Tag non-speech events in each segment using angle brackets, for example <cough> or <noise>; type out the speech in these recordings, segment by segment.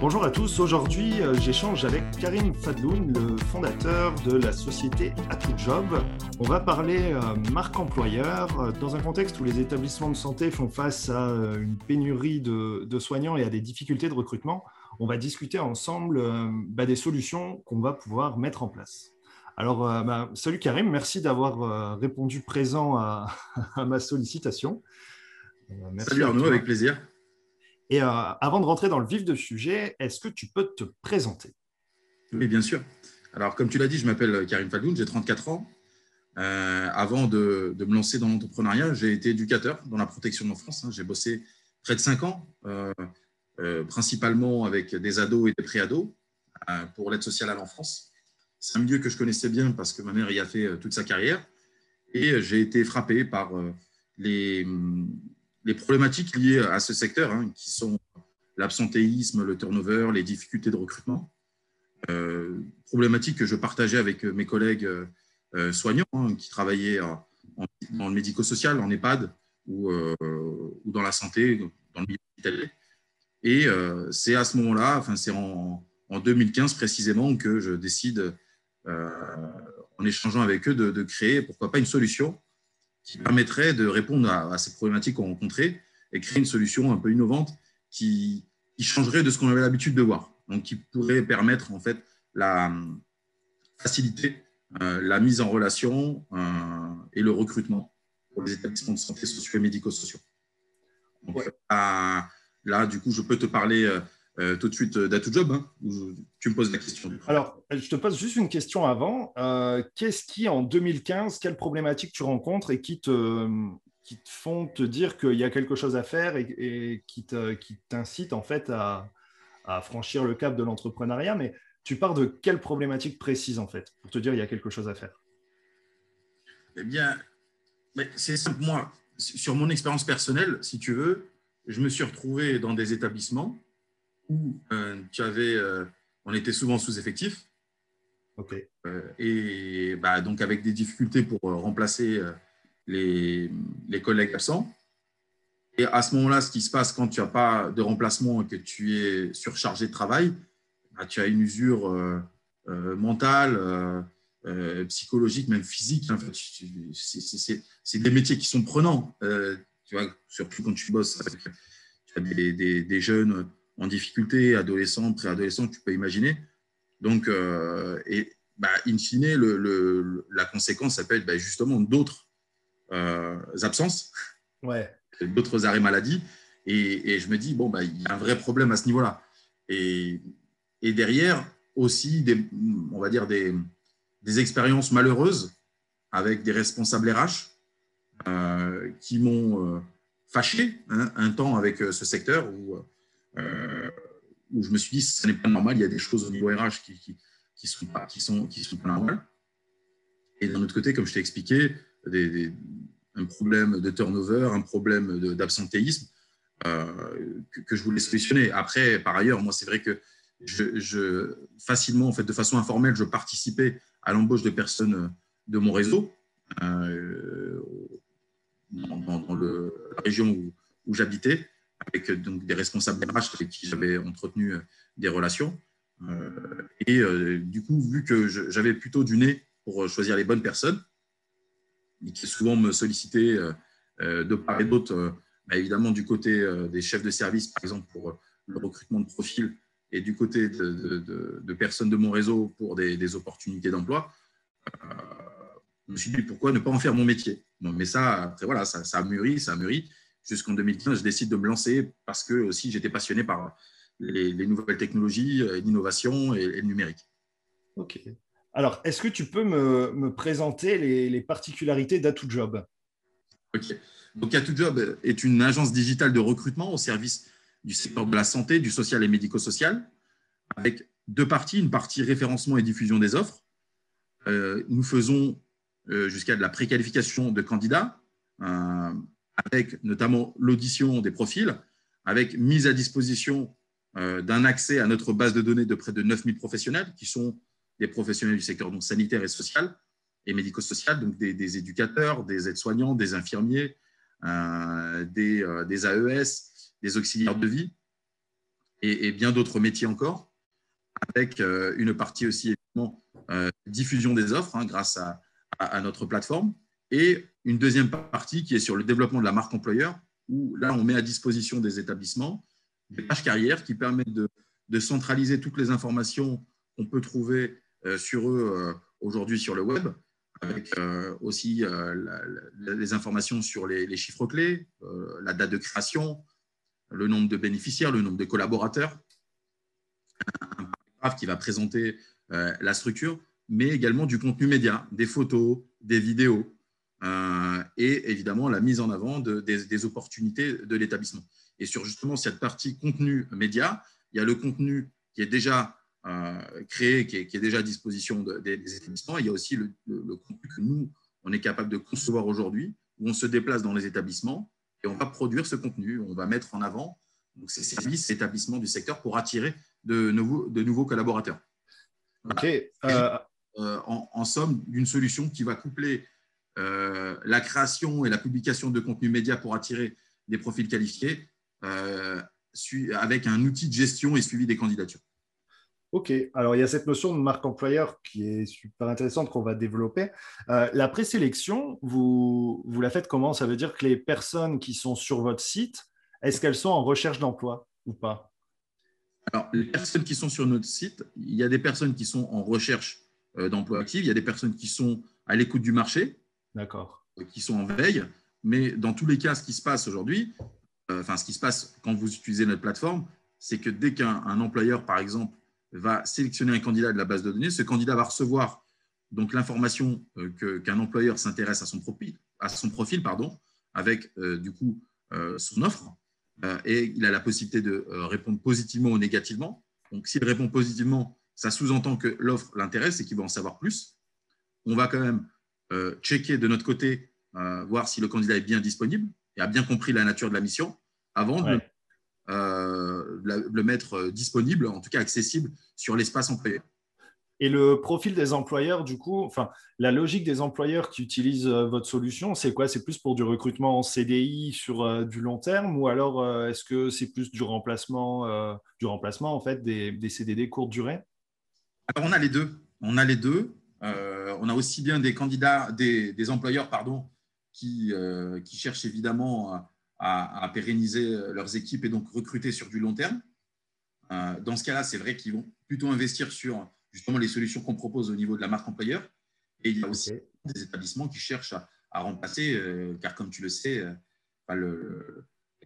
Bonjour à tous, aujourd'hui euh, j'échange avec Karim Fadloun, le fondateur de la société Job. On va parler euh, marque employeur euh, dans un contexte où les établissements de santé font face à une pénurie de, soignants et à des difficultés de recrutement. On va discuter ensemble bah, des solutions qu'on va pouvoir mettre en place. Alors, bah, salut Karim, merci d'avoir répondu présent à, <laughs> ma sollicitation. salut Arnaud, avec plaisir. Et euh, avant de rentrer dans le vif du sujet, est-ce que tu peux te présenter? Oui, bien sûr. Alors, comme tu l'as dit, je m'appelle Karim Fadoun, j'ai 34 ans. Euh, avant de, me lancer dans l'entrepreneuriat, j'ai été éducateur dans la protection de l'enfance. Hein. J'ai bossé près de 5 ans, euh, principalement avec des ados et des pré-ados pour l'aide sociale à l'enfance. C'est un milieu que je connaissais bien parce que ma mère y a fait toute sa carrière. Et j'ai été frappé par les, les problématiques liées à ce secteur, hein, qui sont l'absentéisme, le turnover, les difficultés de recrutement. Euh, problématiques que je partageais avec mes collègues euh, soignants hein, qui travaillaient le médico-social, en EHPAD ou, euh, dans la santé, dans le milieu hospitalier. Et c'est à ce moment-là, c'est en, 2015 précisément, que je décide, en échangeant avec eux, de créer, pourquoi pas, une solution qui permettrait de répondre à, ces problématiques qu'on rencontrait et créer une solution un peu innovante qui, changerait de ce qu'on avait l'habitude de voir. Donc, qui pourrait permettre en fait la faciliter euh, la mise en relation euh, et le recrutement pour les établissements de santé sociaux et médico-sociaux. Donc, euh, là, du coup, je peux te parler euh, tout de suite euh, d'AtoJob hein, Tu me poses la question. Alors, je te pose juste une question avant. Euh, qu'est-ce qui, en 2015, quelles problématiques tu rencontres et qui te, qui te font te dire qu'il y a quelque chose à faire et, qui t'incitent en fait à, franchir le cap de l'entrepreneuriat? Mais tu pars de quelles problématiques précises en fait pour te dire qu'il y a quelque chose à faire? Eh bien, c'est simple. Moi, sur mon expérience personnelle, si tu veux, je me suis retrouvé dans des établissements où euh, tu avais, euh, on était souvent sous-effectif. Euh, et bah, donc avec des difficultés pour remplacer les, les, collègues absents. Et à ce moment-là, ce qui se passe quand tu n'as pas de remplacement et que tu es surchargé de travail, bah, tu as une usure mentale, psychologique, même physique. c'est des métiers qui sont prenants. tu vois, surtout quand tu bosses avec tu as des, des, des jeunes en difficulté, adolescents, préadolescents, tu peux imaginer. Donc, euh, et bah, in fine, le, la conséquence, ça peut être bah, justement d'autres euh, absences, ouais. d'autres arrêts maladie. Et, je me dis, bon, bah, il y a un vrai problème à ce niveau-là. Et, et, derrière, aussi, des, on va dire, des, des expériences malheureuses avec des responsables RH euh, qui m'ont fâché hein, un temps avec ce secteur où où je me suis dit, ce n'est pas normal, il y a des choses au niveau RH qui qui, sont, pas, qui sont, qui sont pas normales. Et d'un autre côté, comme je t'ai expliqué, un problème de turnover, un problème d'absentéisme euh, que, je voulais solutionner. Après, par ailleurs, moi, c'est vrai que facilement, en fait, de façon informelle, je participais à l'embauche de personnes de mon réseau euh, dans, la région où j'habitais avec donc, des responsables RH avec qui j'avais entretenu euh, des relations. Euh, et euh, du coup, vu que j'avais plutôt du nez pour choisir les bonnes personnes, et qui souvent me sollicitaient de part et d'autre, bah, évidemment du côté des chefs de service, par exemple, pour le recrutement de profils, et du côté de, personnes de mon réseau pour des, opportunités d'emploi, je me suis dit pourquoi ne pas en faire mon métier? mais ça, après, voilà, ça, ça a mûri, ça a mûri jusqu'en 2015, je décide de me lancer parce que aussi j'étais passionné par les, nouvelles technologies, euh, l'innovation et, le numérique. Ok. Alors, est-ce que tu peux me, présenter les, particularités d'AtoJob Ok. Donc, AtoJob est une agence digitale de recrutement au service du secteur de la santé, du social et médico-social. avec deux parties. Une partie référencement et diffusion des offres. nous faisons jusqu'à de la préqualification de candidats, avec notamment l'audition des profils, avec mise à disposition d'un accès à notre base de données de près de 9000 professionnels, qui sont des professionnels du secteur donc, sanitaire et social et médico-social, donc des, éducateurs, des aides-soignants, des infirmiers, euh, des, euh, des, AES, des auxiliaires de vie et, bien d'autres métiers encore, avec euh, une partie aussi évidemment diffusion des offres hein, grâce à, à, notre plateforme et une deuxième partie qui est sur le développement de la marque employeur, où là on met à disposition des établissements des pages carrières qui permettent de, centraliser toutes les informations qu'on peut trouver sur eux aujourd'hui sur le web avec euh, aussi euh, les informations sur les, chiffres clés, euh, la date de création, le nombre de bénéficiaires, le nombre de collaborateurs, un paragraphe qui va présenter la structure, mais également du contenu média, des photos, des vidéos, et évidemment la mise en avant des, des, opportunités de l'établissement. Et sur justement cette partie contenu média, il y a le contenu qui est déjà euh, créé, qui est, déjà à disposition des, établissements. Il y a aussi le, contenu que nous, on est capable de concevoir aujourd'hui, où on se déplace dans les établissements et on va produire ce contenu, on va mettre en avant donc, ces services, ces établissements du secteur pour attirer de nouveaux, de nouveaux collaborateurs. Ok. Euh, euh, en, somme, d'une solution qui va coupler la création et la publication de contenu média pour attirer des profils qualifiés avec un outil de gestion et suivi des candidatures. Ok, alors il y a cette notion de marque employeur qui est super intéressante qu'on va développer. Euh, la présélection, vous, vous la faites comment? Ça veut dire que les personnes qui sont sur votre site, est-ce qu'elles sont en recherche d'emploi ou pas? Alors, les personnes qui sont sur notre site, il y a des personnes qui sont en recherche euh, d'emploi actif, il y a des personnes qui sont à l'écoute du marché, D'accord. Euh, qui sont en veille, mais dans tous les cas, ce qui se passe aujourd'hui, enfin, ce qui se passe quand vous utilisez notre plateforme, c'est que dès qu'un employeur, par exemple, va sélectionner un candidat de la base de données. Ce candidat va recevoir donc l'information euh, qu'un employeur s'intéresse à son profil, à son profil pardon, avec euh, du coup euh, son offre, et il a la possibilité de répondre positivement ou négativement. Donc, s'il répond positivement, ça sous-entend que l'offre l'intéresse et qu'il va en savoir plus. On va quand même checker de notre côté, voir si le candidat est bien disponible et a bien compris la nature de la mission avant de euh, le mettre euh, disponible, en tout cas accessible sur l'espace employeur. Et le profil des employeurs, du coup, enfin, la logique des employeurs qui utilisent euh, votre solution, c'est quoi? C'est plus pour du recrutement en CDI sur du long terme ou alors est-ce que c'est plus du remplacement, du remplacement en fait des, des, CDD courte durée? Alors on a les deux. On a les deux. On a aussi bien des candidats, des, des employeurs, pardon, qui, qui cherchent évidemment à, pérenniser euh, leurs équipes et donc recruter sur du long terme. Euh, dans ce cas-là, c'est vrai qu'ils vont plutôt investir sur justement les solutions qu'on propose au niveau de la marque employeur. Et il y a aussi des établissements qui cherchent à, remplacer, euh, car comme tu le sais,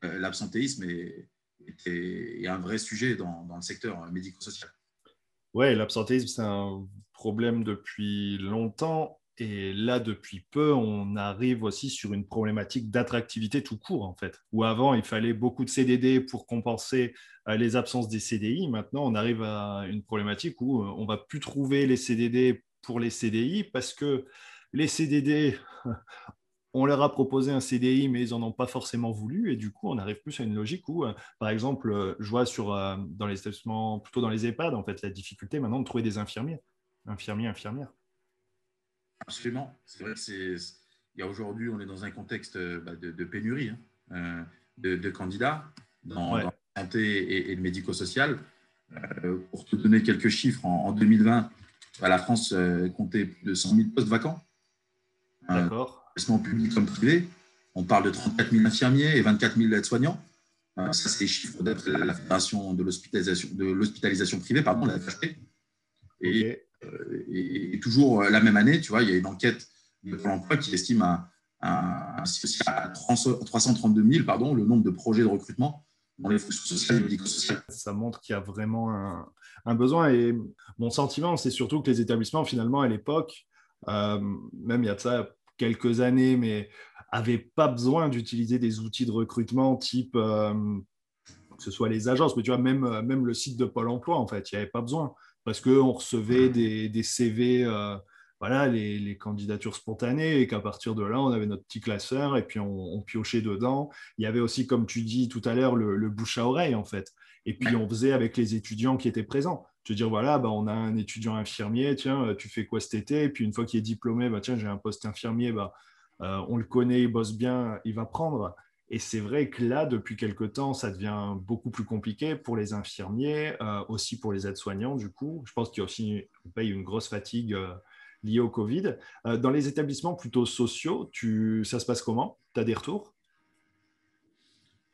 l'absentéisme est, est, un vrai sujet dans, dans le secteur médico-social. Oui, l'absentéisme, c'est un problème depuis longtemps et là, depuis peu, on arrive aussi sur une problématique d'attractivité tout court, en fait. Où avant, il fallait beaucoup de CDD pour compenser euh, les absences des CDI. Maintenant, on arrive à une problématique où euh, on va plus trouver les CDD pour les CDI parce que les CDD, <laughs> on leur a proposé un CDI, mais ils n'en ont pas forcément voulu. Et du coup, on arrive plus à une logique où, euh, par exemple, je vois sur, dans les établissements, plutôt dans les EHPAD, en fait, la difficulté maintenant de trouver des infirmiers, infirmiers, infirmières. Absolument. C'est vrai il y a aujourd'hui, on est dans un contexte bah, de, pénurie hein, euh, de, candidats dans, la santé et, le médico-social. Euh, pour te donner quelques chiffres, en, 2020, bah, la France euh, comptait plus de 100 000 postes vacants. D'accord. public comme privé. On parle de 34 000 infirmiers et 24 000 aides-soignants. ça, c'est les chiffres d'après la Fédération de l'hospitalisation privée, pardon, la FHP. Et et, toujours euh, la même année, tu vois, il y a une enquête de Pôle emploi qui estime à, à, 332 000 pardon, le nombre de projets de recrutement dans les fonctions sociales et médico-sociales. Ça montre qu'il y a vraiment un, besoin. Et mon sentiment, c'est surtout que les établissements, finalement, à l'époque, euh, même il y a de ça quelques années, mais n'avaient pas besoin d'utiliser des outils de recrutement type. Euh, que ce soit les agences, mais tu vois, même, même le site de Pôle emploi, en fait, il n'y avait pas besoin. Parce qu'on recevait des, des CV, voilà, les, les, candidatures spontanées, et qu'à partir de là, on avait notre petit classeur, et puis on, piochait dedans. Il y avait aussi, comme tu dis tout à l'heure, le, bouche à oreille, en fait. Et puis on faisait avec les étudiants qui étaient présents. Je veux dire, voilà, bah, on a un étudiant infirmier, tiens, tu fais quoi cet été? Et puis une fois qu'il est diplômé, bah, tiens, j'ai un poste infirmier, bah, on le connaît, il bosse bien, il va prendre. Et c'est vrai que là, depuis quelque temps, ça devient beaucoup plus compliqué pour les infirmiers, euh, aussi pour les aides-soignants, du coup. Je pense qu'il y a aussi une grosse fatigue euh, liée au Covid. Euh, dans les établissements plutôt sociaux, tu, ça se passe comment? Tu as des retours?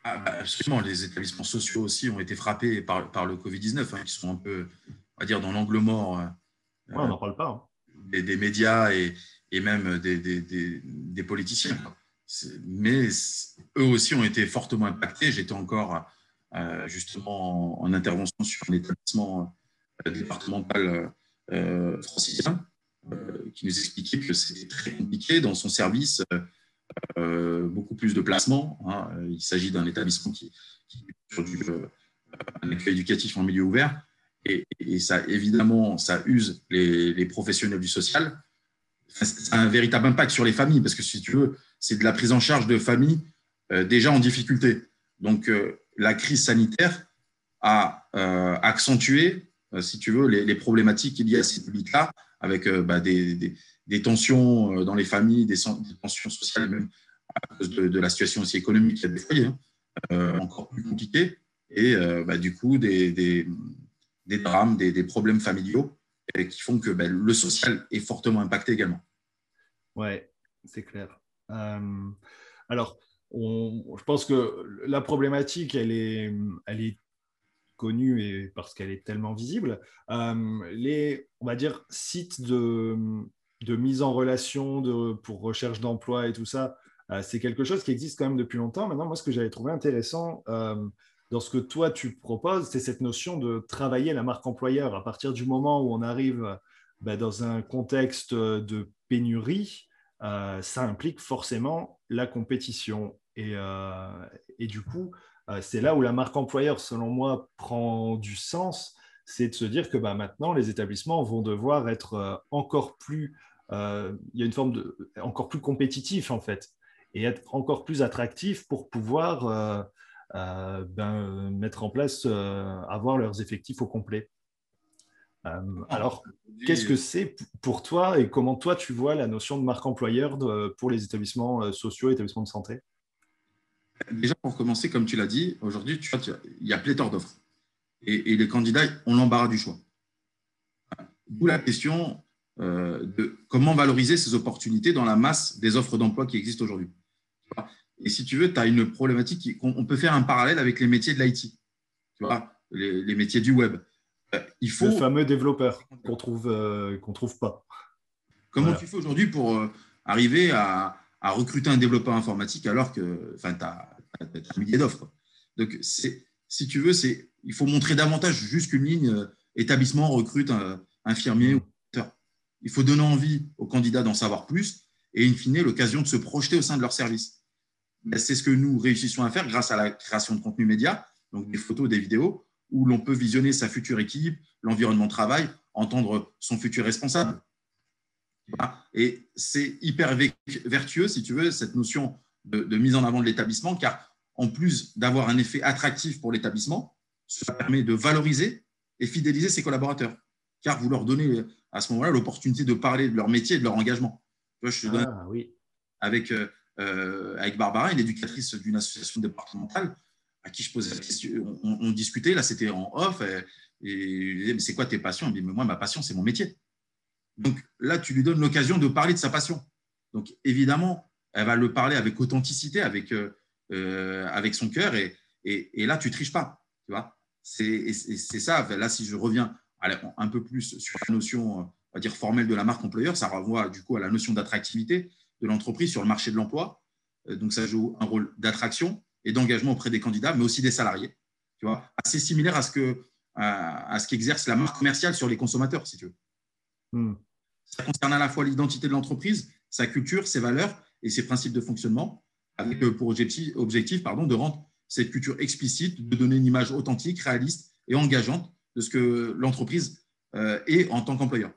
Ah, bah, Absolument. Les établissements sociaux aussi ont été frappés par, par le Covid-19, hein, qui sont un peu, on va dire, dans l'angle mort. on n'en parle pas. Hein. Des, médias et, et même des, des, des politiciens mais eux aussi ont été fortement impactés. J'étais encore euh, justement en, intervention sur un établissement euh, départemental euh, francilien qui nous expliquait que c'était très compliqué dans son service, beaucoup plus de placements. Hein. Il s'agit d'un établissement qui, qui sur du, un école éducatif en milieu ouvert. Et, ça, évidemment, ça use les professionnels du social. ça a un véritable impact sur les familles, parce que si tu veux, c'est de la prise en charge de familles euh, déjà en difficulté. Donc, euh, la crise sanitaire a euh, accentué, si tu veux, les, problématiques liées à ces publics-là, avec bah, des, tensions dans les familles, des, tensions sociales, même à cause de, la situation aussi économique des foyers, hein, encore plus compliquées, et bah, du coup, des, drames, des, problèmes familiaux qui font que bah, le social est fortement impacté également. Ouais, c'est clair. Euh, alors, je pense que la problématique, elle est, elle est connue et parce qu'elle est tellement visible. Euh, les, on va dire, sites de, de mise en relation de, pour recherche d'emploi et tout ça, euh, c'est quelque chose qui existe quand même depuis longtemps. Maintenant, moi, ce que j'avais trouvé intéressant dans ce que toi, tu proposes, c'est cette notion de travailler la marque employeur. À partir du moment où on arrive bah, dans un contexte de pénurie, ça implique forcément la compétition. Et, euh, du coup, euh, c'est là où la marque employeur, selon moi, prend du sens. C'est de se dire que bah, maintenant, les établissements vont devoir être encore plus, il y a une forme de, encore plus compétitif en fait, et être encore plus attractif pour pouvoir ben, mettre en place, avoir leurs effectifs au complet. Euh, alors, qu'est-ce que c'est pour toi et comment toi tu vois la notion de marque employeur pour les établissements euh, sociaux et établissements de santé? Déjà, pour commencer, comme tu l'as dit, aujourd'hui, tu vois, il y a pléthore d'offres. Et, les candidats ont l'embarras du choix. D'où la question euh, de comment valoriser ces opportunités dans la masse des offres d'emploi qui existent aujourd'hui. Et si tu veux, tu as une problématique, on peut faire un parallèle avec les métiers de l'IT, tu vois, les métiers du web. Euh, il faut... Le fameux développeur qu'on trouve, euh, qu'on trouve pas. Comment tu fais aujourd'hui pour euh, arriver à, recruter un développeur informatique alors que tu as, un millier d'offres Donc, si tu veux, il faut montrer davantage juste qu'une ligne établissement recrute un infirmier ou Il faut donner envie aux candidats d'en savoir plus et, in fine, l'occasion de se projeter au sein de leur service. C'est ce que nous réussissons à faire grâce à la création de contenu média, donc des photos, des vidéos, où l'on peut visionner sa future équipe, l'environnement de travail, entendre son futur responsable. Et c'est hyper vertueux, si tu veux, cette notion de, mise en avant de l'établissement, car en plus d'avoir un effet attractif pour l'établissement, ça permet de valoriser et fidéliser ses collaborateurs, car vous leur donnez à ce moment-là l'opportunité de parler de leur métier et de leur engagement. Je ah, oui. avec, euh, avec Barbara, une éducatrice d'une association départementale, à qui je posais la question, on, discutait, là c'était en off, et, je disais, mais c'est quoi tes passions? Il dit, mais moi, ma passion, c'est mon métier. Donc là, tu lui donnes l'occasion de parler de sa passion. Donc évidemment, elle va le parler avec authenticité, avec, euh, euh, avec son cœur, et, et, là, tu triches pas. Tu vois c'est ça. Là, si je reviens un peu plus sur la notion, on va dire formelle de la marque employeur, ça renvoie du coup à la notion d'attractivité de l'entreprise sur le marché de l'emploi. Euh, donc ça joue un rôle d'attraction, et d'engagement auprès des candidats, mais aussi des salariés. Tu vois, assez similaire à ce que à, ce qu'exerce la marque commerciale sur les consommateurs, si tu veux. Hmm. Ça concerne à la fois l'identité de l'entreprise, sa culture, ses valeurs et ses principes de fonctionnement, avec euh, pour objectif, objectif pardon, de rendre cette culture explicite de donner une image authentique, réaliste et engageante de ce que l'entreprise euh, est en tant qu'employeur.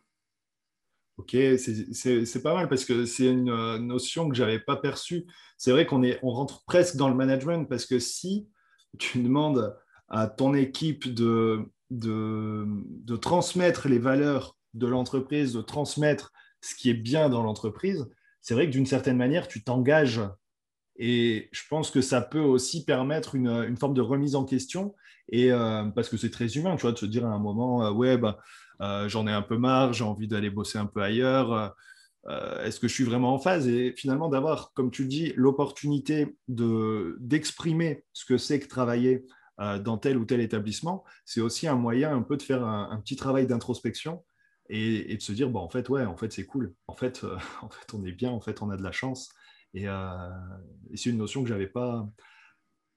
Ok, c'est pas mal parce que c'est une euh, notion que je n'avais pas perçue. C'est vrai qu'on on rentre presque dans le management parce que si tu demandes à ton équipe de, de, de transmettre les valeurs de l'entreprise, de transmettre ce qui est bien dans l'entreprise, c'est vrai que d'une certaine manière, tu t'engages. Et je pense que ça peut aussi permettre une, une forme de remise en question. Et euh, parce que c'est très humain, tu vois, de se dire à un moment, euh, ouais, bah, j'en ai un peu marre, j'ai envie d'aller bosser un peu ailleurs. Est-ce que je suis vraiment en phase? Et finalement, d'avoir, comme tu le dis, l'opportunité d'exprimer ce que c'est que travailler dans tel ou tel établissement, c'est aussi un moyen un peu de faire un petit travail d'introspection et, de se dire, bon, en fait, ouais, en fait, c'est cool. En fait, euh, <laughs> en fait, on est bien, en fait, on a de la chance. Et, euh, c'est une notion que je n'avais pas,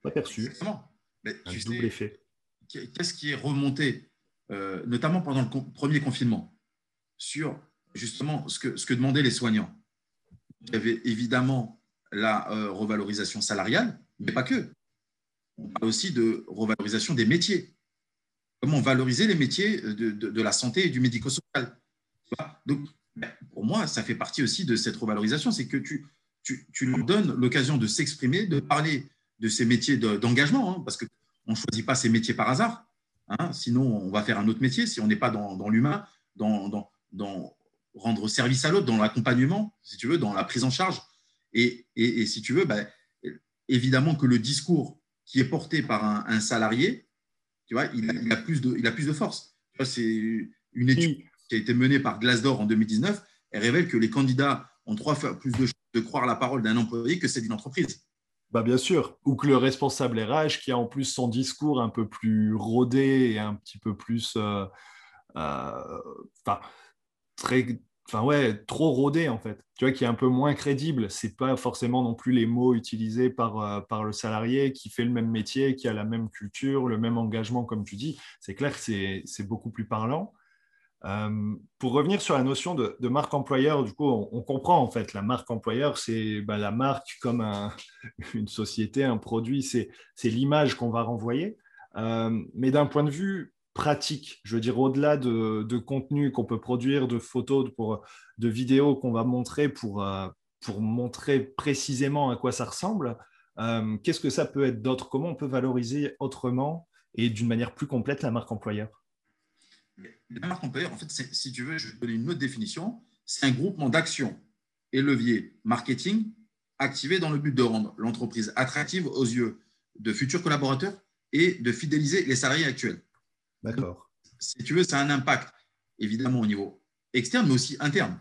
pas perçue. Exactement. Mais un double effet. Qu'est-ce qui est remonté, euh, notamment pendant le premier confinement, sur justement ce que, ce que demandaient les soignants Il y avait évidemment la revalorisation salariale, mais pas que. On parle aussi de revalorisation des métiers comment valoriser les métiers de, la santé et du médico-social. Donc, pour moi, ça fait partie aussi de cette revalorisation, c'est que tu, tu, tu, donnes l'occasion de s'exprimer, de parler de ces métiers d'engagement, hein, parce qu'on ne choisit pas ces métiers par hasard. Hein, sinon, on va faire un autre métier si on n'est pas dans, l'humain, dans, dans, rendre service à l'autre, dans l'accompagnement, si tu veux, dans la prise en charge. Et, et, si tu veux, ben, évidemment que le discours qui est porté par un salarié, tu vois, il, a plus de, il a plus de force. c'est une étude qui a été menée par Glassdoor en 2019. Elle révèle que les candidats ont trois fois plus de chances de croire la parole d'un employé que celle d'une entreprise. Bah bien sûr, ou que le responsable RH qui a en plus son discours un peu plus rodé et un petit peu plus, euh, euh, très enfin ouais, trop rodé en fait. Tu vois, qui est un peu moins crédible. C'est pas forcément non plus les mots utilisés par, euh, par le salarié qui fait le même métier, qui a la même culture, le même engagement, comme tu dis. C'est clair que c'est beaucoup plus parlant. Euh, pour revenir sur la notion de, marque employeur, du coup, on, comprend en fait la marque employeur, c'est bah, la marque comme <laughs> une société, un produit, c'est l'image qu'on va renvoyer. Euh, mais d'un point de vue pratique. Je veux dire, au-delà de, contenu qu'on peut produire, de photos, de, de vidéos qu'on va montrer pour, euh, pour montrer précisément à quoi ça ressemble, qu'est-ce que ça peut être d'autre? Comment on peut valoriser autrement et d'une manière plus complète la marque employeur? La marque employeur, en fait, si tu veux, je vais donner une autre définition. C'est un groupement d'actions et leviers marketing activés dans le but de rendre l'entreprise attractive aux yeux de futurs collaborateurs et de fidéliser les salariés actuels. D'accord. Si tu veux, ça a un impact, évidemment, au niveau externe, mais aussi interne.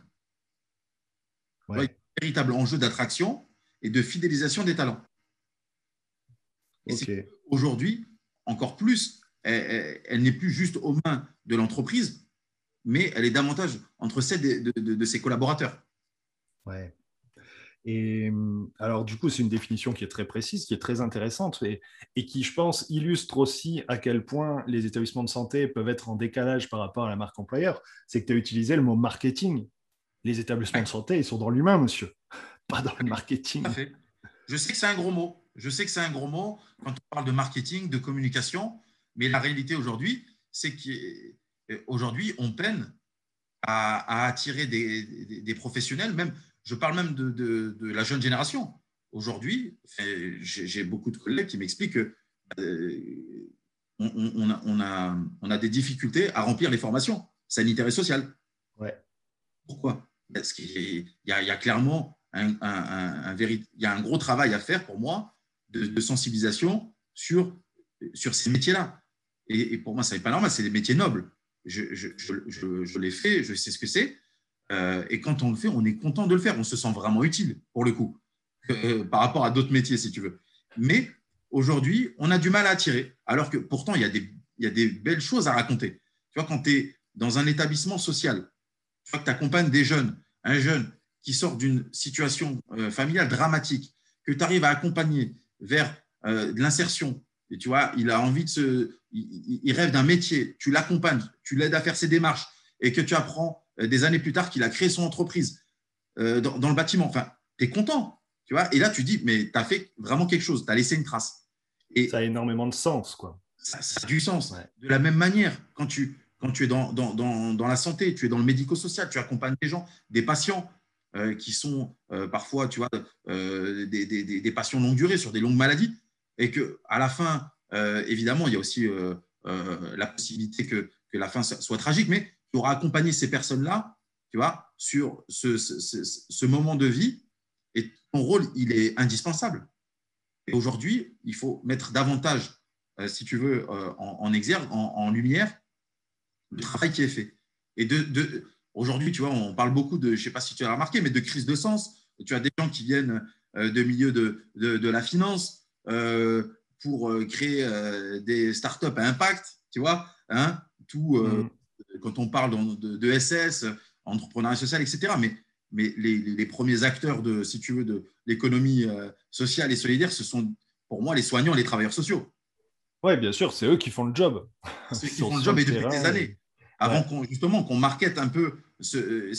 un véritable enjeu d'attraction et de fidélisation des talents. Aujourd'hui, encore plus, elle, n'est plus juste aux mains de l'entreprise, mais elle est davantage entre celles de, de ses collaborateurs. Ouais. Et alors, du coup, c'est une définition qui est très précise, qui est très intéressante et, qui, je pense, illustre aussi à quel point les établissements de santé peuvent être en décalage par rapport à la marque employeur. C'est que tu as utilisé le mot marketing. Les établissements de santé, ils sont dans l'humain, monsieur, <laughs> pas dans le marketing. Je sais que c'est un gros mot. Je sais que c'est un gros mot quand on parle de marketing, de communication, mais la réalité aujourd'hui, c'est qu'aujourd'hui, on peine à, attirer des, des professionnels, même je parle même de, la jeune génération. Aujourd'hui, j'ai beaucoup de collègues qui m'expliquent qu'on euh, on, a, des difficultés à remplir les formations sanitaires et sociales. Ouais. Pourquoi? Parce qu'il y, a clairement un, un, il y a un gros travail à faire pour moi de, sensibilisation sur, sur ces métiers-là. Et, pour moi, ça n'est pas normal, c'est des métiers nobles. Je, je, je, je l'ai fait, je sais ce que c'est. Euh, et quand on le fait, on est content de le faire. On se sent vraiment utile, pour le coup, <laughs> euh, par rapport à d'autres métiers, si tu veux. Mais aujourd'hui, on a du mal à attirer, alors que pourtant, il y, a des, y a des belles choses à raconter. Tu vois, quand tu es dans un établissement social, tu vois que tu accompagnes des jeunes, un jeune qui sort d'une situation euh, familiale dramatique, que tu arrives à accompagner vers de l'insertion, et tu vois, il a envie de se. Il rêve d'un métier, tu l'accompagnes, tu l'aides à faire ses démarches, et que tu apprends euh, des années plus tard qu'il a créé son entreprise euh, dans, le bâtiment. Enfin, tu es content, tu vois. Et là, tu dis, mais tu as fait vraiment quelque chose, tu as laissé une trace. Et ça a énormément de sens, quoi. Ça, a du sens. De la même manière, quand tu, quand tu es dans, dans, dans, dans la santé, tu es dans le médico-social, tu accompagnes des gens, des patients euh, qui sont euh, parfois, tu vois, euh, des, des, des, patients longue durée sur des longues maladies, et que à la fin, évidemment, il y a aussi la possibilité que, la fin soit tragique, mais tu auras accompagné ces personnes-là, tu vois, sur ce, moment de vie, et ton rôle, il est indispensable. Et aujourd'hui, il faut mettre davantage, si tu veux, en, exergue, en, lumière, le travail qui est fait. Et aujourd'hui, tu vois, on parle beaucoup de, je ne sais pas si tu as remarqué, mais de crise de sens. Tu as des gens qui viennent euh, de milieu de, de, la finance euh, pour euh, créer des startups à impact, tu vois, hein, tout, mm. quand on parle de, de SS, entrepreneuriat social, etc. Mais, mais les, les, premiers acteurs de, si tu veux, de l'économie sociale et solidaire, ce sont pour moi les soignants, les travailleurs sociaux. Oui, bien sûr, c'est eux qui font le job. C'est eux qui <laughs> font le job et depuis des années. Avant qu'on, justement qu'on markete un peu ce,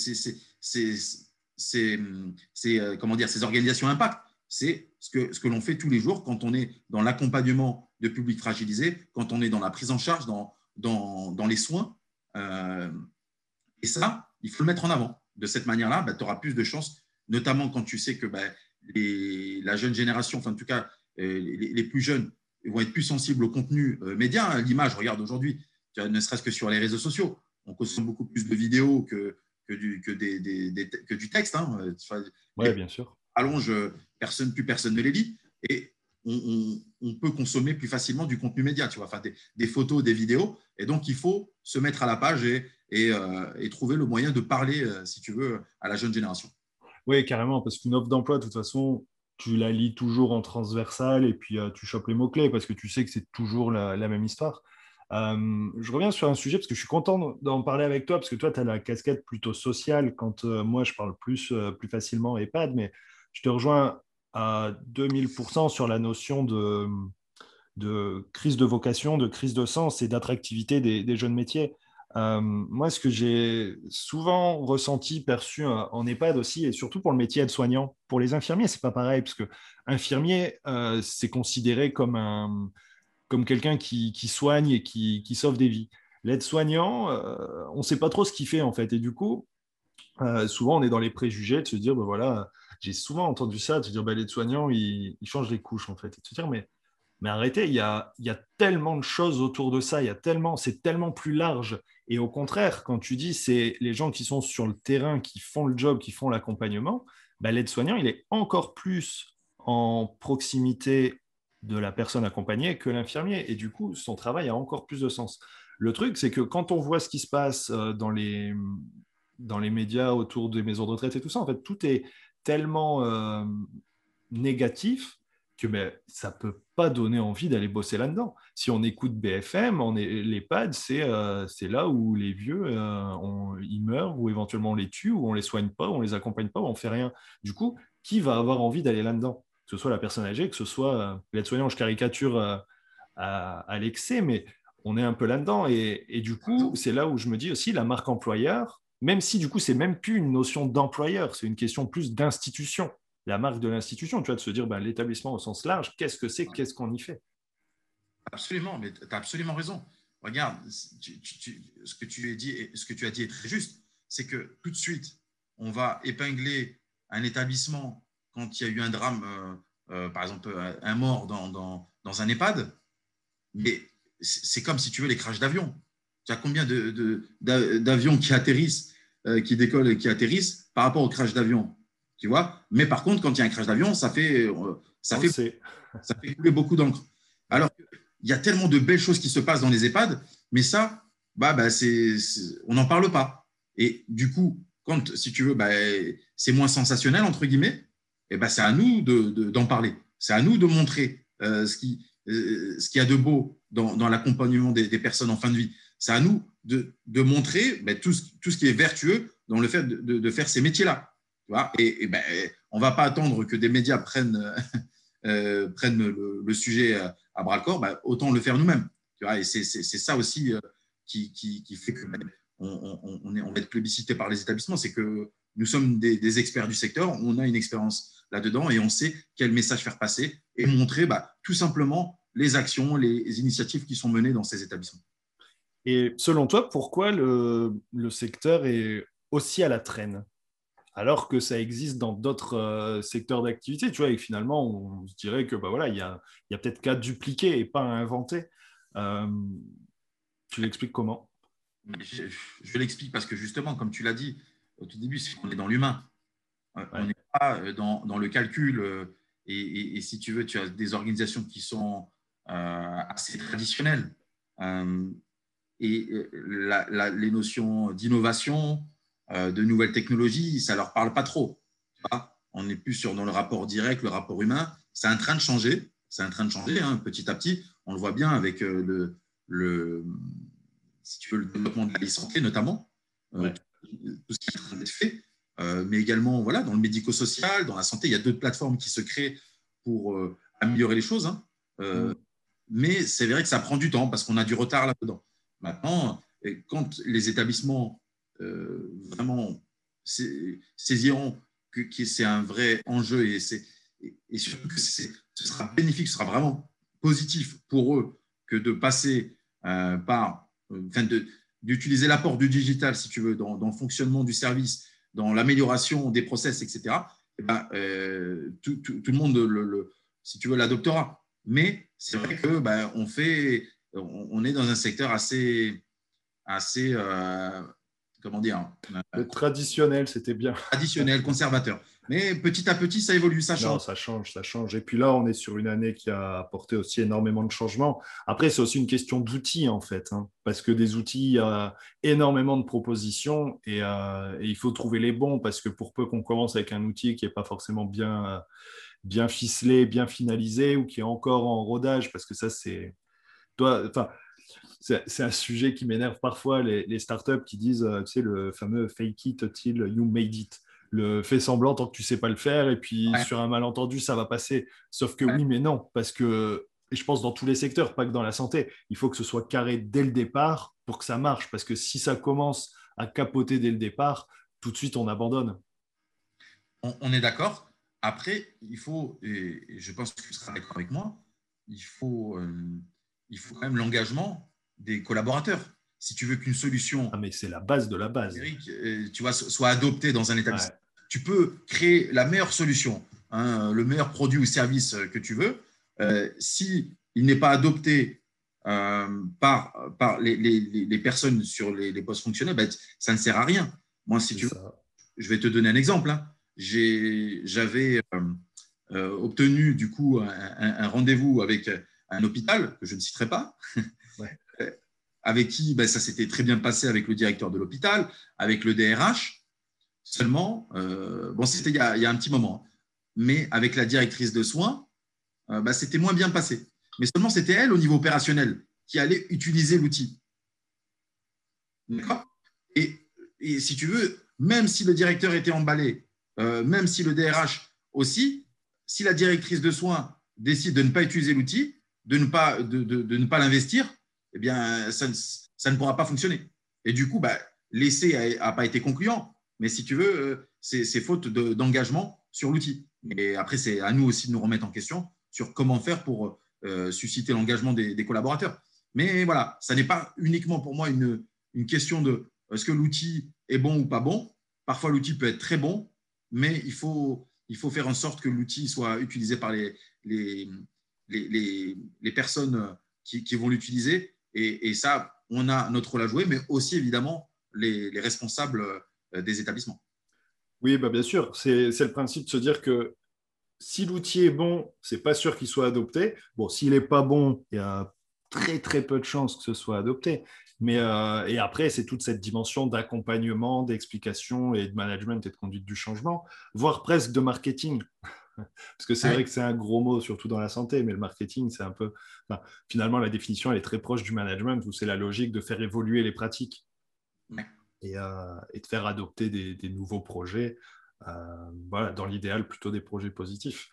ces, euh, comment dire, ces organisations impact. C'est ce que, ce que l'on fait tous les jours quand on est dans l'accompagnement de publics fragilisés, quand on est dans la prise en charge, dans, dans, dans les soins. Euh, et ça, il faut le mettre en avant. De cette manière-là, bah, tu auras plus de chances, notamment quand tu sais que bah, les, la jeune génération, enfin en tout cas euh, les, les, plus jeunes, vont être plus sensibles au contenu média. Hein. L'image, regarde aujourd'hui, ne serait-ce que sur les réseaux sociaux, on consomme beaucoup plus de vidéos que, que, du, que, des, que du texte. Hein. Oui, bien sûr. Allonge, personne, plus personne ne les lit. Et on, peut consommer plus facilement du contenu média, tu vois, des, photos, des vidéos. Et donc, il faut se mettre à la page et, euh, trouver le moyen de parler, euh, si tu veux, à la jeune génération. Oui, carrément, parce qu'une offre d'emploi, de toute façon, tu la lis toujours en transversal et puis euh, tu chopes les mots-clés parce que tu sais que c'est toujours la, même histoire. Je reviens sur un sujet parce que je suis content d'en parler avec toi parce que toi, tu as la casquette plutôt sociale quand moi, je parle plus, plus facilement EHPAD, mais je te rejoins à 2000% sur la notion de, crise de vocation, de crise de sens et d'attractivité des, jeunes métiers. moi, ce que j'ai souvent ressenti, perçu en EHPAD aussi, et surtout pour le métier aide-soignant, pour les infirmiers, c'est pas pareil, parce que infirmier, c'est considéré comme comme quelqu'un qui, soigne et qui, sauve des vies. L'aide-soignant, euh, on ne sait pas trop ce qu'il fait en fait. Et du coup, euh, souvent on est dans les préjugés de se dire, ben voilà, j'ai souvent entendu ça, de dire, ben, l'aide-soignant, il, change les couches en fait. Et de se dire, mais, mais arrêtez, il y, a, il y a tellement de choses autour de ça, il y a tellement, c'est tellement plus large. Et au contraire, quand tu dis c'est les gens qui sont sur le terrain, qui font le job, qui font l'accompagnement, ben, l'aide-soignant, il est encore plus en proximité de la personne accompagnée que l'infirmier. Et du coup, son travail a encore plus de sens. Le truc, c'est que quand on voit ce qui se passe euh, dans les, dans les médias autour des maisons de retraite et tout ça, en fait, tout est tellement euh, négatif que ben, ça ne peut pas donner envie d'aller bosser là-dedans. Si on écoute BFM, on l'EHPAD, c'est euh, c'est là où les vieux, ils meurent, ou éventuellement on les tue, ou on les soigne pas, ou on les accompagne pas, ou on fait rien. Du coup, qui va avoir envie d'aller là-dedans? Que ce soit la personne âgée, que ce soit euh, l'aide-soignant, je caricature euh, à, l'excès, mais on est un peu là-dedans. Et, du coup, c'est là où je me dis aussi, la marque employeur, même si du coup, c'est même plus une notion d'employeur, c'est une question plus d'institution. La marque de l'institution, tu vois, de se dire ben, l'établissement au sens large, qu'est-ce que c'est, qu'est-ce qu'on y fait? Absolument, mais tu as absolument raison. Regarde, ce, que tu as dit, ce que tu as dit est très juste. C'est que tout de suite, on va épingler un établissement quand il y a eu un drame, euh, euh, par exemple un mort dans, dans, dans un EHPAD, mais c'est comme si tu veux les crashs d'avions. Tu as combien d'avions de, qui atterrissent, qui décollent et qui atterrissent par rapport au crash d'avion tu vois Mais par contre, quand il y a un crash d'avion, ça fait, ça, fait, ça fait couler beaucoup d'encre. Alors, il y a tellement de belles choses qui se passent dans les EHPAD, mais ça, bah, bah c'est, on n'en parle pas. Et du coup, quand, si tu veux, bah, c'est moins sensationnel, entre guillemets, eh ben, c'est à nous d'en de, parler. C'est à nous de montrer euh, ce qu'il euh, ce y a de beau dans, dans l'accompagnement des, des, personnes en fin de vie. C'est à nous de, montrer ben, tout, ce, qui est vertueux dans le fait de, faire ces métiers-là. Et, et ben, on ne va pas attendre que des médias prennent, euh, prennent le, sujet à bras le corps, ben, autant le faire nous-mêmes. Et c'est ça aussi euh, qui, fait que ben, on, on, on va être plébiscité par les établissements, c'est que nous sommes des, experts du secteur, on a une expérience là-dedans et on sait quel message faire passer et montrer tout simplement les actions, les initiatives qui sont menées dans ces établissements. Et selon toi, pourquoi le, secteur est aussi à la traîne? Alors que ça existe dans d'autres euh, secteurs d'activité, tu vois, et finalement, on se dirait que bah, voilà, il y a, peut-être qu'à dupliquer et pas à inventer. Euh, tu l'expliques comment? Je, l'explique parce que justement, comme tu l'as dit au tout début, on est dans l'humain. Euh, on n'est pas dans, le calcul. Et, si tu veux, tu as des organisations qui sont assez traditionnelles et euh, les notions d'innovation, euh, de nouvelles technologies, ça ne leur parle pas trop. On est plus sur dans le rapport direct, le rapport humain. C'est en train de changer. C'est en train de changer hein, petit à petit. On le voit bien avec euh, le, le, si tu veux, le développement de la santé notamment, tout ce qui est en train d'être fait. mais également voilà, dans le médico-social, dans la santé, il y a d'autres plateformes qui se créent pour améliorer les choses. Hein. Mm. Mais c'est vrai que ça prend du temps parce qu'on a du retard là-dedans. Maintenant, quand les établissements euh, vraiment saisiront que, c'est un vrai enjeu et, surtout que ce sera bénéfique, ce sera vraiment positif pour eux que de passer euh, par, euh, enfin d'utiliser l'apport du digital, si tu veux, dans, le fonctionnement du service, dans l'amélioration des process, etc., et eh ben, tout, le monde, si tu veux, l'adoptera. Mais c'est vrai que ben, on fait on, est dans un secteur assez, assez euh, comment dire euh, Traditionnel, c'était bien. Traditionnel, <laughs> conservateur. Mais petit à petit, ça évolue, ça change. ça change, ça change. Et puis là, on est sur une année qui a apporté aussi énormément de changements. Après, c'est aussi une question d'outils, en fait. Hein. parce que des outils, il y a énormément de propositions euh, et, il faut trouver les bons. Parce que pour peu qu'on commence avec un outil qui n'est pas forcément bien, bien ficelé, bien finalisé ou qui est encore en rodage, parce que ça, c'est enfin, c'est un sujet qui m'énerve parfois, les, startups qui disent, euh, tu sais, le fameux fake it till you made it. Le fait semblant tant que tu sais pas le faire, et puis sur un malentendu, ça va passer. Sauf que oui, mais non, parce que, et je pense dans tous les secteurs, pas que dans la santé, il faut que ce soit carré dès le départ pour que ça marche. Parce que si ça commence à capoter dès le départ, tout de suite, on abandonne. On, est d'accord. Après, il faut, et je pense que tu seras d'accord avec moi, il faut. Euh, il faut quand même l'engagement des collaborateurs. Si tu veux qu'une solution. Ah, mais c'est la base de la base. Euh, tu vois, soit adoptée dans un établissement. Tu peux créer la meilleure solution, hein, le meilleur produit ou service que tu veux. Euh, si il n'est pas adopté euh, par, par les, les, personnes sur les, postes fonctionnels, ben, ça ne sert à rien. Moi, si tu veux, je vais te donner un exemple. Hein. J'avais obtenu du coup un, un rendez-vous avec un hôpital que je ne citerai pas, <laughs> euh, avec qui ben, ça s'était très bien passé avec le directeur de l'hôpital, avec le DRH. Seulement, euh, bon, c'était il, y a un petit moment, mais avec la directrice de soins, euh, ben, c'était moins bien passé. Mais seulement, c'était elle, au niveau opérationnel, qui allait utiliser l'outil. D'accord? Et, si tu veux, même si le directeur était emballé, même si le DRH aussi, si la directrice de soins décide de ne pas utiliser l'outil, de ne pas, l'investir, eh bien, ça ne, pourra pas fonctionner. Et du coup, bah, l'essai n'a pas été concluant. Mais si tu veux, euh, c'est faute d'engagement sur l'outil. Et après, c'est à nous aussi de nous remettre en question sur comment faire pour euh, susciter l'engagement des, collaborateurs. Mais voilà, ça n'est pas uniquement pour moi une, question de est-ce que l'outil est bon ou pas bon. Parfois, l'outil peut être très bon, mais il faut, il faut faire en sorte que l'outil soit utilisé par les, les, les, personnes qui, qui vont l'utiliser. Et, et, ça, on a notre rôle à jouer, mais aussi évidemment les, les responsables euh, des établissements. Oui, bah bien sûr. C'est le principe de se dire que si l'outil est bon, c'est pas sûr qu'il soit adopté. Bon, s'il n'est pas bon, il y a très très peu de chances que ce soit adopté. Mais euh, et après, c'est toute cette dimension d'accompagnement, d'explication et de management et de conduite du changement, voire presque de marketing. Parce que c'est vrai que c'est un gros mot, surtout dans la santé, mais le marketing, c'est un peu. finalement, la définition, elle est très proche du management, où c'est la logique de faire évoluer les pratiques et, euh, et, de faire adopter des, nouveaux projets. Euh, voilà, dans l'idéal, plutôt des projets positifs.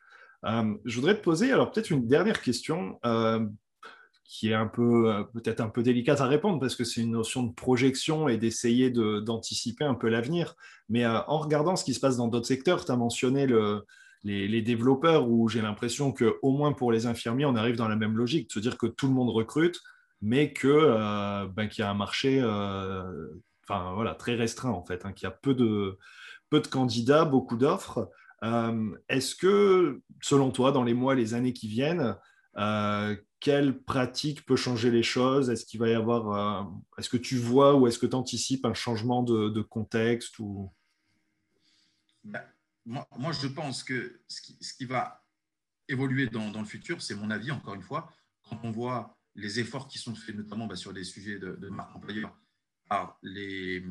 Euh, je voudrais te poser alors peut-être une dernière question qui est un peu peut-être un peu délicate à répondre parce que c'est une notion de projection et d'essayer d'anticiper un peu l'avenir. Mais en regardant ce qui se passe dans d'autres secteurs, tu as mentionné le, les, développeurs, où j'ai l'impression qu'au moins pour les infirmiers, on arrive dans la même logique, de se dire que tout le monde recrute, mais que euh, ben, qu'il y a un marché euh, voilà, très restreint en fait, hein, qu'il y a peu de, peu de candidats, beaucoup d'offres. Euh, est-ce que, selon toi, dans les mois, les années qui viennent, quelle pratique peut changer les choses? Est-ce qu'il va y avoir, est-ce que tu vois ou est-ce que tu anticipes un changement de, contexte ou... Moi, je pense que ce qui, va évoluer dans, le futur, c'est mon avis, encore une fois, quand on voit les efforts qui sont faits, notamment bah, sur des sujets de, marque employeur, par les,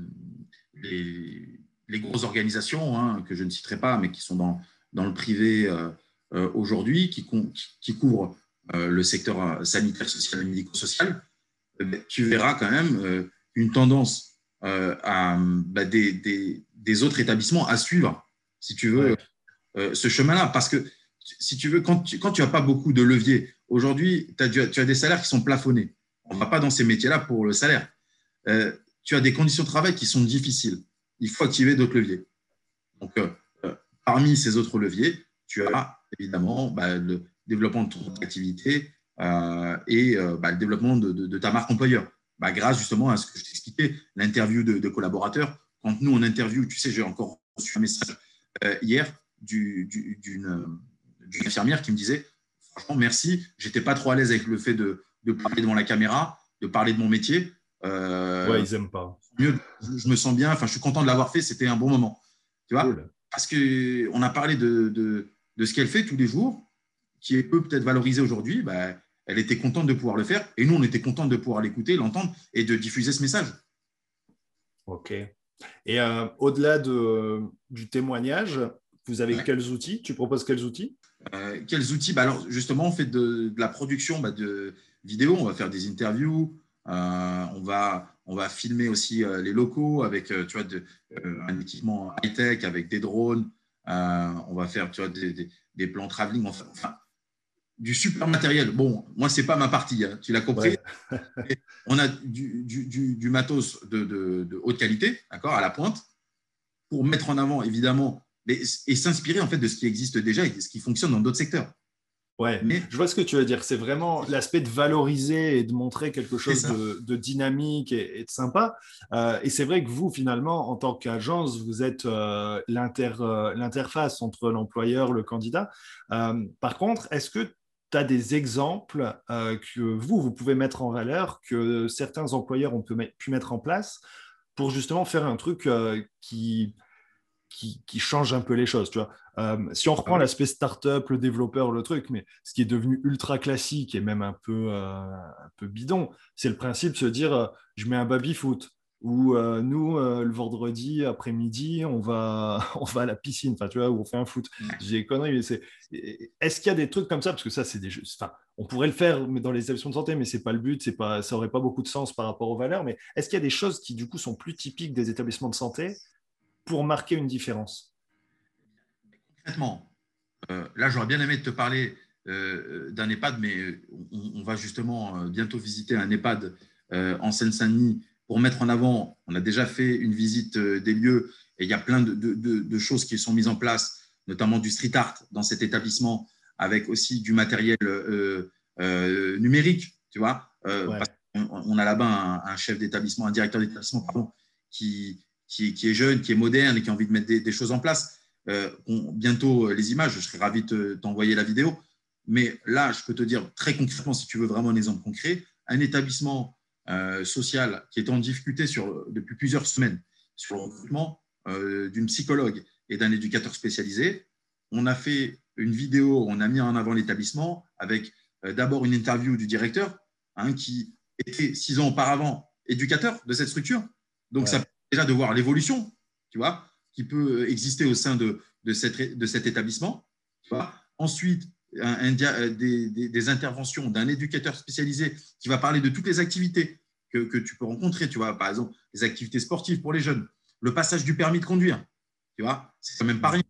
les, grosses organisations, hein, que je ne citerai pas, mais qui sont dans, le privé euh, euh, aujourd'hui, qui, couvrent euh, le secteur sanitaire, social et médico-social, tu verras quand même une tendance à, bah, des, autres établissements à suivre si tu veux, euh, ce chemin-là. Parce que, si tu veux, quand tu n'as quand tu pas beaucoup de leviers, aujourd'hui, tu as, des salaires qui sont plafonnés. On ne va pas dans ces métiers-là pour le salaire. Euh, tu as des conditions de travail qui sont difficiles. Il faut activer d'autres leviers. Donc, euh, parmi ces autres leviers, tu as évidemment bah, le développement de ton activité et bah, le développement de, ta marque employeur. Bah, grâce justement à ce que je t'expliquais, l'interview de, de, collaborateurs. Quand nous, on interview, tu sais, j'ai encore reçu un message euh, hier d'une infirmière qui me disait Franchement, merci, j'étais pas trop à l'aise avec le fait de, parler devant la caméra, de parler de mon métier. Euh, ouais, ils aiment pas. Mieux, je, me sens bien, enfin, je suis content de l'avoir fait, c'était un bon moment. Tu vois? Parce qu'on a parlé de, de, ce qu'elle fait tous les jours, qui est peu peut-être valorisé aujourd'hui. Bah, elle était contente de pouvoir le faire et nous, on était contents de pouvoir l'écouter, l'entendre et de diffuser ce message. Ok. Et euh, au-delà de, du témoignage, vous avez quels outils? Tu proposes quels outils? Euh, Quels outils? Bah Alors, justement, on fait de, la production bah, de vidéos, on va faire des interviews, euh, on, va, on va filmer aussi les locaux avec tu vois, de, un équipement high-tech, avec des drones, on va faire tu vois, des, des, plans travelling, enfin, du super matériel. Bon, moi, ce n'est pas ma partie, hein, tu l'as compris. on a du, du, du matos de, de, haute qualité, d'accord, à la pointe, pour mettre en avant, évidemment, et s'inspirer en fait de ce qui existe déjà et de ce qui fonctionne dans d'autres secteurs. Ouais, Mais, je vois ce que tu veux dire. C'est vraiment l'aspect de valoriser et de montrer quelque chose de, dynamique et, de sympa. Euh, et c'est vrai que vous, finalement, en tant qu'agence, vous êtes euh, euh, l'interface entre l'employeur, le candidat. par contre, est-ce que tu as des exemples euh, que vous, vous pouvez mettre en valeur, que certains employeurs ont pu mettre en place pour justement faire un truc euh, qui, qui, change un peu les choses. Tu vois euh, si on reprend l'aspect startup, le développeur, le truc, mais ce qui est devenu ultra classique et même un peu, un peu bidon, c'est le principe de se dire je mets un baby-foot où euh, nous, euh, le vendredi après-midi, on va, <laughs> on va à la piscine, tu vois, où on fait un foot. J'ai des conneries, mais c'est. Est-ce qu'il y a des trucs comme ça? Parce que ça, c'est des jeux. Enfin, on pourrait le faire dans les établissements de santé, mais c'est pas le but, c'est pas, ça aurait pas beaucoup de sens par rapport aux valeurs. Mais est-ce qu'il y a des choses qui, du coup, sont plus typiques des établissements de santé pour marquer une différence? Concrètement, euh, là, j'aurais bien aimé te parler d'un EHPAD, mais on, on va justement bientôt visiter un EHPAD en Seine-Saint-Denis pour mettre en avant, on a déjà fait une visite euh, des lieux et il y a plein de, choses qui sont mises en place, notamment du street art dans cet établissement, avec aussi du matériel euh, euh, numérique, tu vois. on, a là-bas un, chef d'établissement, un directeur d'établissement, pardon, qui, qui, est jeune, qui est moderne et qui a envie de mettre des, choses en place. bientôt les images, je serais ravi de t'envoyer la vidéo. Mais là, je peux te dire très concrètement, si tu veux vraiment un exemple concret, un établissement euh, social qui est en difficulté sur, depuis plusieurs semaines sur le recrutement euh, d'une psychologue et d'un éducateur spécialisé. On a fait une vidéo, on a mis en avant l'établissement avec euh, d'abord une interview du directeur hein, qui était six ans auparavant éducateur de cette structure. Donc, ça permet déjà de voir l'évolution, tu vois, qui peut exister au sein de, de, cette, de cet établissement. Tu vois. Ensuite, des, interventions d'un éducateur spécialisé qui va parler de toutes les activités que, tu peux rencontrer. Tu vois, par exemple, les activités sportives pour les jeunes, le passage du permis de conduire. Tu vois, c'est quand même pas rien.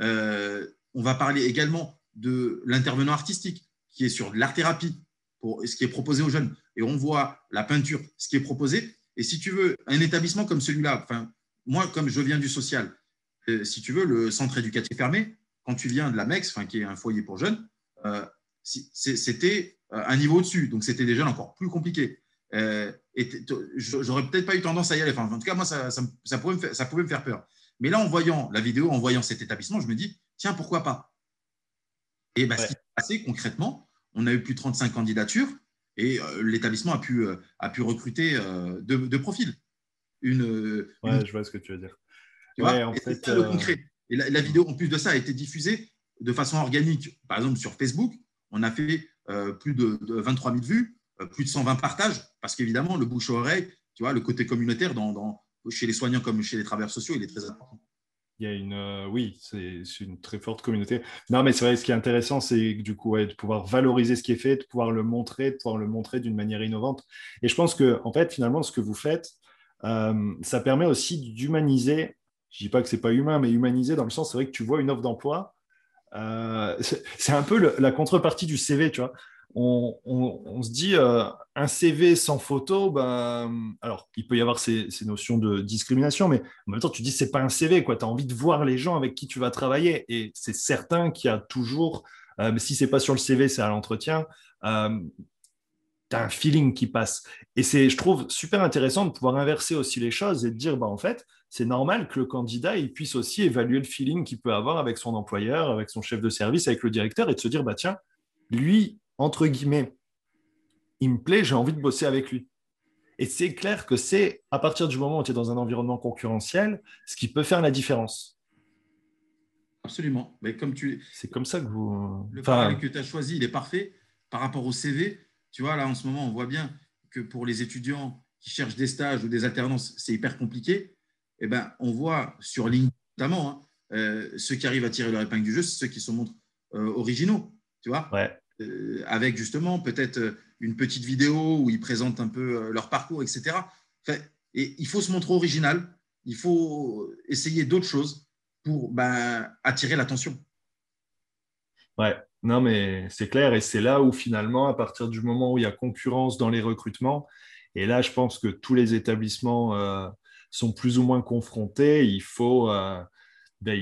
Euh, on va parler également de l'intervenant artistique qui est sur l'art-thérapie pour ce qui est proposé aux jeunes. Et on voit la peinture, ce qui est proposé. Et si tu veux, un établissement comme celui-là, enfin, moi, comme je viens du social, euh, si tu veux, le centre éducatif fermé, quand tu viens de la MEX, qui est un foyer pour jeunes, c'était un niveau au-dessus. Donc, c'était jeunes encore plus compliqués. et j'aurais peut-être pas eu tendance à y aller. Enfin, en tout cas, moi, ça, ça, pouvait me faire, ça pouvait me faire peur. Mais là, en voyant la vidéo, en voyant cet établissement, je me dis, tiens, pourquoi pas? Et bah, ce qui s'est passé concrètement, on a eu plus de 35 candidatures et l'établissement a pu, a pu recruter deux, profils. Une, ouais, je vois ce que tu veux dire. en fait, le concret. Et la, vidéo, en plus de ça, a été diffusée de façon organique. Par exemple, sur Facebook, on a fait euh, plus de, 23 000 vues, euh, plus de 120 partages, parce qu'évidemment, le bouche-oreille, tu vois, le côté communautaire dans, chez les soignants comme chez les travailleurs sociaux, il est très important. Il y a une, euh, oui, c'est une très forte communauté. Non, mais c'est vrai, ce qui est intéressant, c'est du coup de pouvoir valoriser ce qui est fait, de pouvoir le montrer, de pouvoir le montrer d'une manière innovante. Et je pense que, en fait, finalement, ce que vous faites, ça permet aussi d'humaniser je dis pas que c'est pas humain, mais humanisé dans le sens, c'est vrai que tu vois une offre d'emploi. Euh, c'est un peu la contrepartie du CV, tu vois. On, se dit euh, un CV sans photo, ben, alors il peut y avoir ces, notions de discrimination, mais en même temps, tu dis c'est pas un CV. Tu as envie de voir les gens avec qui tu vas travailler. Et c'est certain qu'il y a toujours, euh, mais si c'est pas sur le CV, c'est à l'entretien, tu as un feeling qui passe. Et c'est, je trouve, super intéressant de pouvoir inverser aussi les choses et de dire, bah, en fait, c'est normal que le candidat il puisse aussi évaluer le feeling qu'il peut avoir avec son employeur, avec son chef de service, avec le directeur, et de se dire, bah tiens, lui, entre guillemets, il me plaît, j'ai envie de bosser avec lui. Et c'est clair que c'est à partir du moment où tu es dans un environnement concurrentiel, ce qui peut faire la différence. Absolument. Mais comme tu... C'est comme ça que vous... Le enfin... que tu as choisi, il est parfait par rapport au CV. Tu vois, là, en ce moment, on voit bien que pour les étudiants qui cherchent des stages ou des alternances, c'est hyper compliqué eh ben, on voit sur LinkedIn notamment, hein, euh, ceux qui arrivent à tirer leur épingle du jeu, c'est ceux qui se montrent euh, originaux, tu vois, euh, avec justement peut-être une petite vidéo où ils présentent un peu leur parcours, etc. et il faut se montrer original, il faut essayer d'autres choses pour ben, attirer l'attention. Ouais, non, mais c'est clair, et c'est là où finalement, à partir du moment où il y a concurrence dans les recrutements, et là, je pense que tous les établissements sont plus ou moins confrontés, il faut, euh, ben,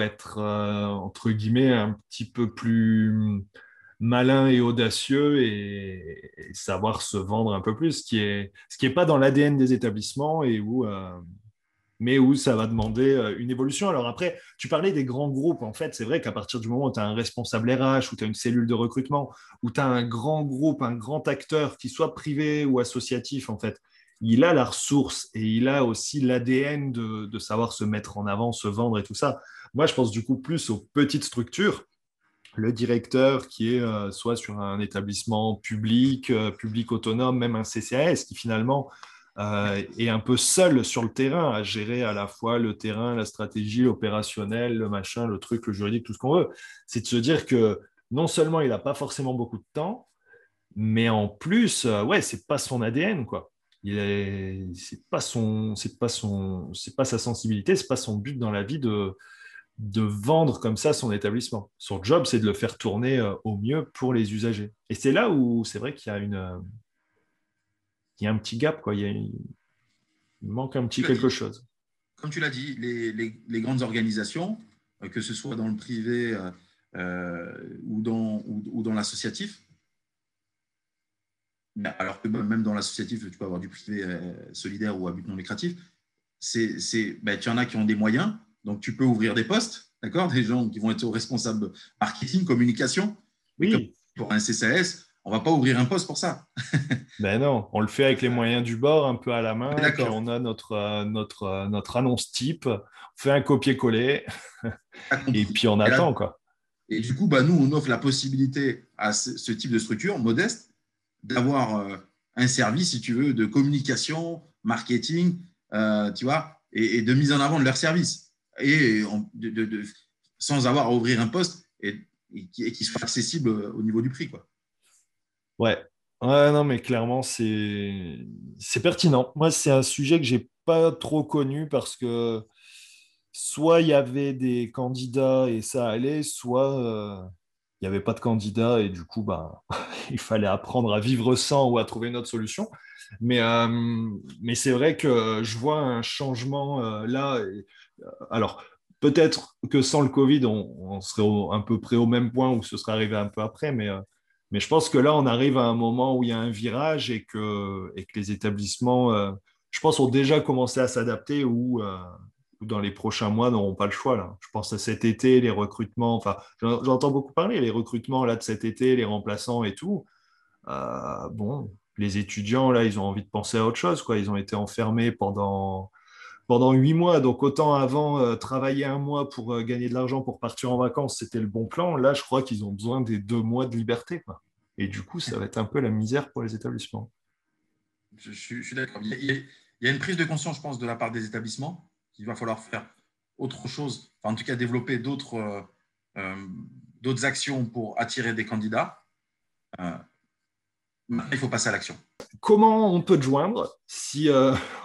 être, euh, entre guillemets, un petit peu plus malin et audacieux et, savoir se vendre un peu plus, ce qui n'est ce qui est pas dans l'ADN des établissements et où, euh, mais où ça va demander une évolution. Alors après, tu parlais des grands groupes. En fait, c'est vrai qu'à partir du moment où tu as un responsable RH, ou tu as une cellule de recrutement, où tu as un grand groupe, un grand acteur, qui soit privé ou associatif, en fait, il a la ressource et il a aussi l'ADN de, savoir se mettre en avant, se vendre et tout ça. Moi, je pense du coup plus aux petites structures. Le directeur qui est euh, soit sur un établissement public, euh, public autonome, même un CCAS, qui finalement euh, est un peu seul sur le terrain à gérer à la fois le terrain, la stratégie, l'opérationnel, le machin, le truc, le juridique, tout ce qu'on veut. C'est de se dire que non seulement il n'a pas forcément beaucoup de temps, mais en plus, ouais, c'est pas son ADN, quoi c'est pas son c'est pas son c'est pas sa sensibilité c'est pas son but dans la vie de de vendre comme ça son établissement. Son job c'est de le faire tourner euh, au mieux pour les usagers. Et c'est là où c'est vrai qu'il y a une euh, il y a un petit gap quoi. Il, y a, il manque un petit quelque chose. Comme tu l'as dit les, les, les, grandes organisations euh, que ce soit dans le privé ou dans ou dans l'associatif alors que même dans l'associatif, tu peux avoir du privé euh, solidaire ou à but non lucratif, c'est, ben, tu en as qui ont des moyens, donc tu peux ouvrir des postes, d'accord Des gens qui vont être responsables marketing, communication. Oui. pour un CCAS, on ne va pas ouvrir un poste pour ça. <laughs> ben non, on le fait avec les moyens du bord, un peu à la main. Puis on a notre, euh, notre, euh, notre annonce type, on fait un copier-coller, <laughs> et puis on attend. quoi. Et du coup, bah, nous, on offre la possibilité à ce type de structure modeste d'avoir euh, un service, si tu veux, de communication, marketing, euh, tu vois, et, de mise en avant de leur service. Et sans avoir à ouvrir un poste et, qui, soit accessible au niveau du prix. Quoi. Ouais. ouais, non, mais clairement, c'est pertinent. Moi, c'est un sujet que j'ai pas trop connu parce que soit il y avait des candidats et ça allait, soit euh, il n'y avait pas de candidat et du coup, bah, <laughs> il fallait apprendre à vivre sans ou à trouver une autre solution. Mais, euh, mais c'est vrai que je vois un changement euh, là. Euh, alors, peut-être que sans le Covid, on, serait un peu près au même point ou ce serait arrivé un peu après, mais, mais je pense que là, on arrive à un moment où il y a un virage et que, et que les établissements, je pense, ont déjà commencé à s'adapter ou dans les prochains mois n'auront pas le choix. Là. Je pense à cet été, les recrutements, enfin, j'entends beaucoup parler, les recrutements là, de cet été, les remplaçants et tout. Euh, bon, les étudiants, là, ils ont envie de penser à autre chose. Quoi. Ils ont été enfermés pendant, pendant huit mois. Donc, autant avant, euh, travailler un mois pour euh, gagner de l'argent pour partir en vacances, c'était le bon plan. Là, je crois qu'ils ont besoin des deux mois de liberté. Quoi. Et du coup, ça va être un peu la misère pour les établissements. Je, suis d'accord. Il y a une prise de conscience, je pense, de la part des établissements qu'il va falloir faire autre chose, en tout cas développer d'autres euh, euh, actions pour attirer des candidats. Euh, il faut passer à l'action. Comment on peut te joindre si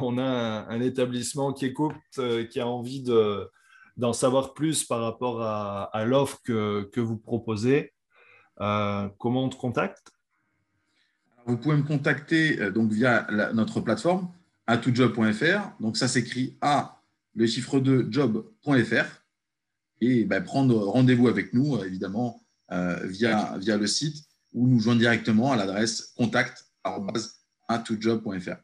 on a un, établissement qui écoute, qui a envie d'en savoir plus par rapport à, l'offre que, que, vous proposez Comment on te contacte? Vous pouvez me contacter donc via notre plateforme atoutjob.fr. Donc ça s'écrit A le chiffre 2 job.fr et ben, prendre rendez-vous avec nous, euh, évidemment, euh, via, via le site ou nous joindre directement à l'adresse contact.atoutjob.fr.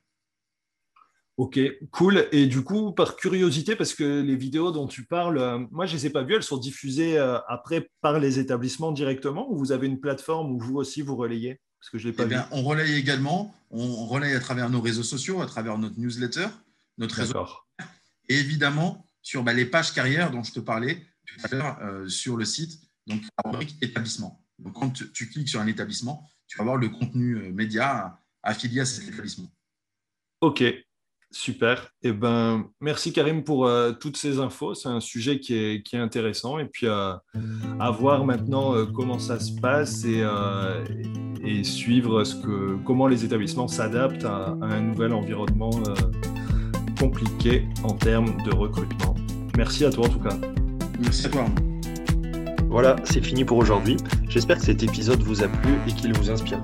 Ok, cool. Et du coup, par curiosité, parce que les vidéos dont tu parles, euh, moi, je ne les ai pas vues, elles sont diffusées après par les établissements directement ou vous avez une plateforme où vous aussi vous relayez? Parce que je l'ai pas eh On relaye également, on relaye à travers nos réseaux sociaux, à travers notre newsletter, notre réseau et évidemment, sur bah, les pages carrières dont je te parlais tout à l'heure euh, sur le site, donc la rubrique établissement. Donc, quand tu, cliques sur un établissement, tu vas voir le contenu euh, média affilié à cet établissement. Ok, super. Eh ben, merci Karim pour euh, toutes ces infos. C'est un sujet qui est, intéressant. Et puis, à voir maintenant comment ça se passe et, suivre ce que, comment les établissements s'adaptent à, un nouvel environnement compliqué en termes de recrutement. Merci à toi en tout cas. Merci à toi. Voilà, c'est fini pour aujourd'hui. J'espère que cet épisode vous a plu et qu'il vous inspirera.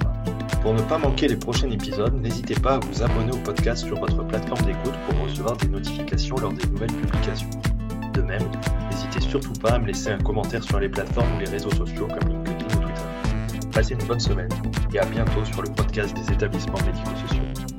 Pour ne pas manquer les prochains épisodes, n'hésitez pas à vous abonner au podcast sur votre plateforme d'écoute pour recevoir des notifications lors des nouvelles publications. De même, n'hésitez surtout pas à me laisser un commentaire sur les plateformes ou les réseaux sociaux comme LinkedIn ou Twitter. Passez une bonne semaine et à bientôt sur le podcast des établissements médico-sociaux.